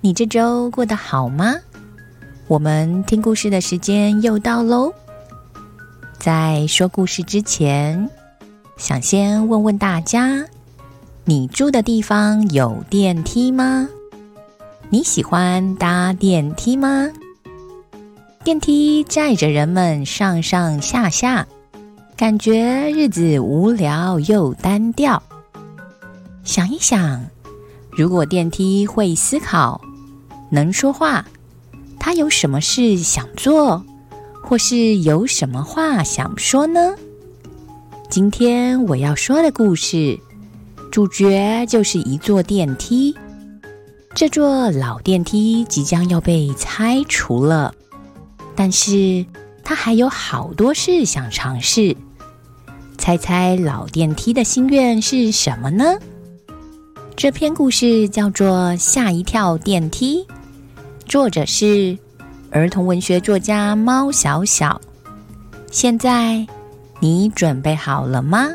你这周过得好吗？我们听故事的时间又到喽。在说故事之前，想先问问大家：你住的地方有电梯吗？你喜欢搭电梯吗？电梯载着人们上上下下。感觉日子无聊又单调。想一想，如果电梯会思考、能说话，他有什么事想做，或是有什么话想说呢？今天我要说的故事，主角就是一座电梯。这座老电梯即将要被拆除了，但是它还有好多事想尝试。猜猜老电梯的心愿是什么呢？这篇故事叫做《吓一跳电梯》，作者是儿童文学作家猫小小。现在你准备好了吗？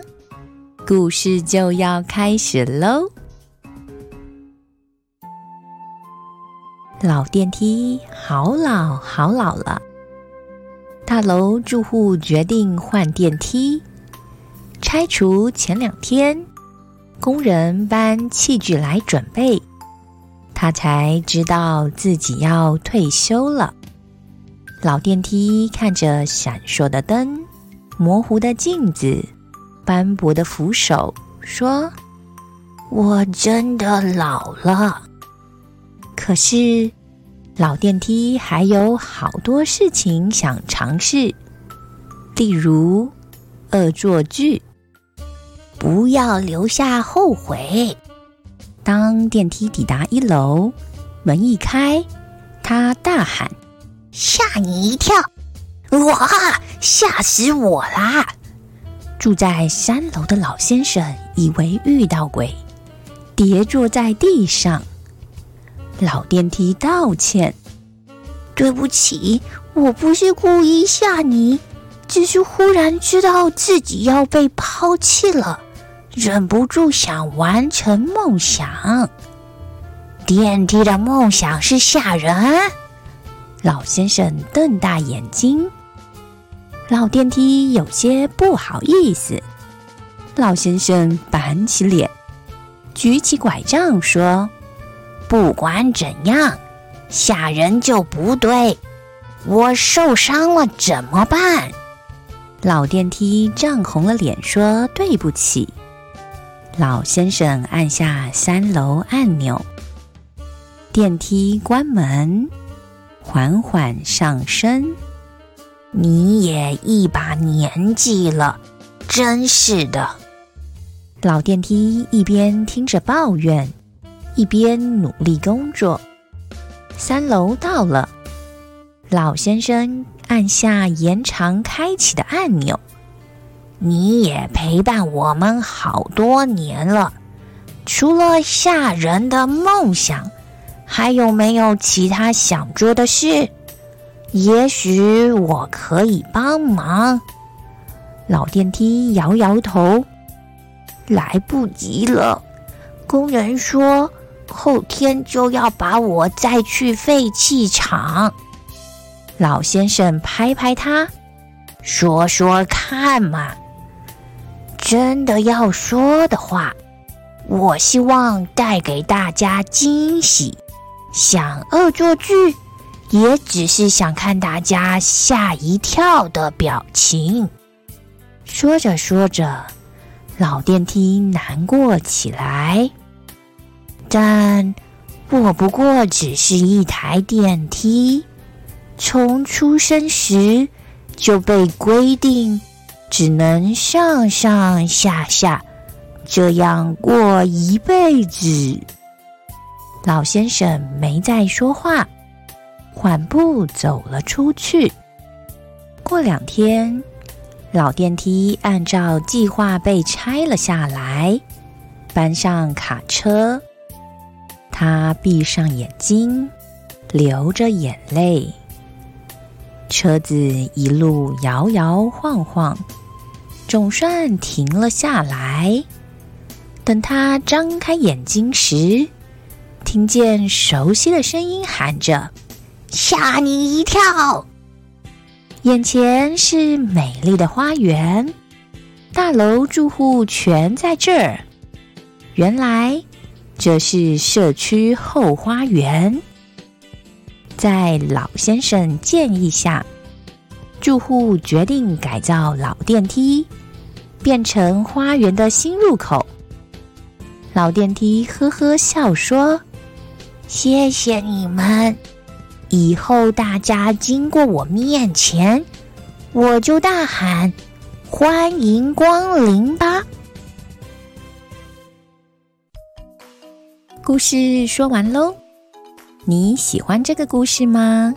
故事就要开始喽！老电梯好老好老了，大楼住户决定换电梯。拆除前两天，工人搬器具来准备，他才知道自己要退休了。老电梯看着闪烁的灯、模糊的镜子、斑驳的扶手，说：“我真的老了。”可是，老电梯还有好多事情想尝试，例如恶作剧。不要留下后悔。当电梯抵达一楼，门一开，他大喊：“吓你一跳！”哇，吓死我啦！住在三楼的老先生以为遇到鬼，跌坐在地上。老电梯道歉：“对不起，我不是故意吓你，只是忽然知道自己要被抛弃了。”忍不住想完成梦想。电梯的梦想是吓人。老先生瞪大眼睛。老电梯有些不好意思。老先生板起脸，举起拐杖说：“不管怎样，吓人就不对。我受伤了怎么办？”老电梯涨红了脸说：“对不起。”老先生按下三楼按钮，电梯关门，缓缓上升。你也一把年纪了，真是的。老电梯一边听着抱怨，一边努力工作。三楼到了，老先生按下延长开启的按钮。你也陪伴我们好多年了，除了吓人的梦想，还有没有其他想做的事？也许我可以帮忙。老电梯摇摇头，来不及了。工人说后天就要把我载去废弃厂。老先生拍拍他，说说看嘛。真的要说的话，我希望带给大家惊喜。想恶作剧，也只是想看大家吓一跳的表情。说着说着，老电梯难过起来。但我不过只是一台电梯，从出生时就被规定。只能上上下下，这样过一辈子。老先生没再说话，缓步走了出去。过两天，老电梯按照计划被拆了下来，搬上卡车。他闭上眼睛，流着眼泪。车子一路摇摇晃晃，总算停了下来。等他张开眼睛时，听见熟悉的声音喊着：“吓你一跳！”眼前是美丽的花园，大楼住户全在这儿。原来这是社区后花园。在老先生建议下，住户决定改造老电梯，变成花园的新入口。老电梯呵呵笑说：“谢谢你们，以后大家经过我面前，我就大喊‘欢迎光临’吧。”故事说完喽。你喜欢这个故事吗？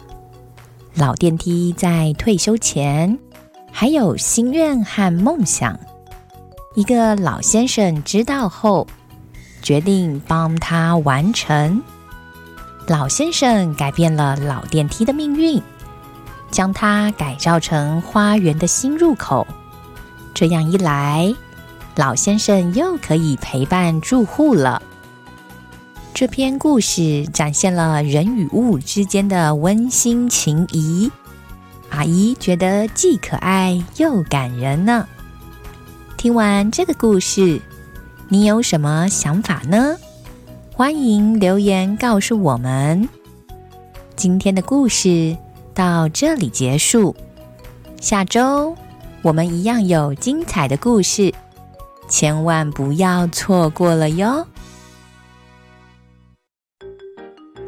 老电梯在退休前还有心愿和梦想。一个老先生知道后，决定帮他完成。老先生改变了老电梯的命运，将它改造成花园的新入口。这样一来，老先生又可以陪伴住户了。这篇故事展现了人与物之间的温馨情谊，阿姨觉得既可爱又感人呢。听完这个故事，你有什么想法呢？欢迎留言告诉我们。今天的故事到这里结束，下周我们一样有精彩的故事，千万不要错过了哟。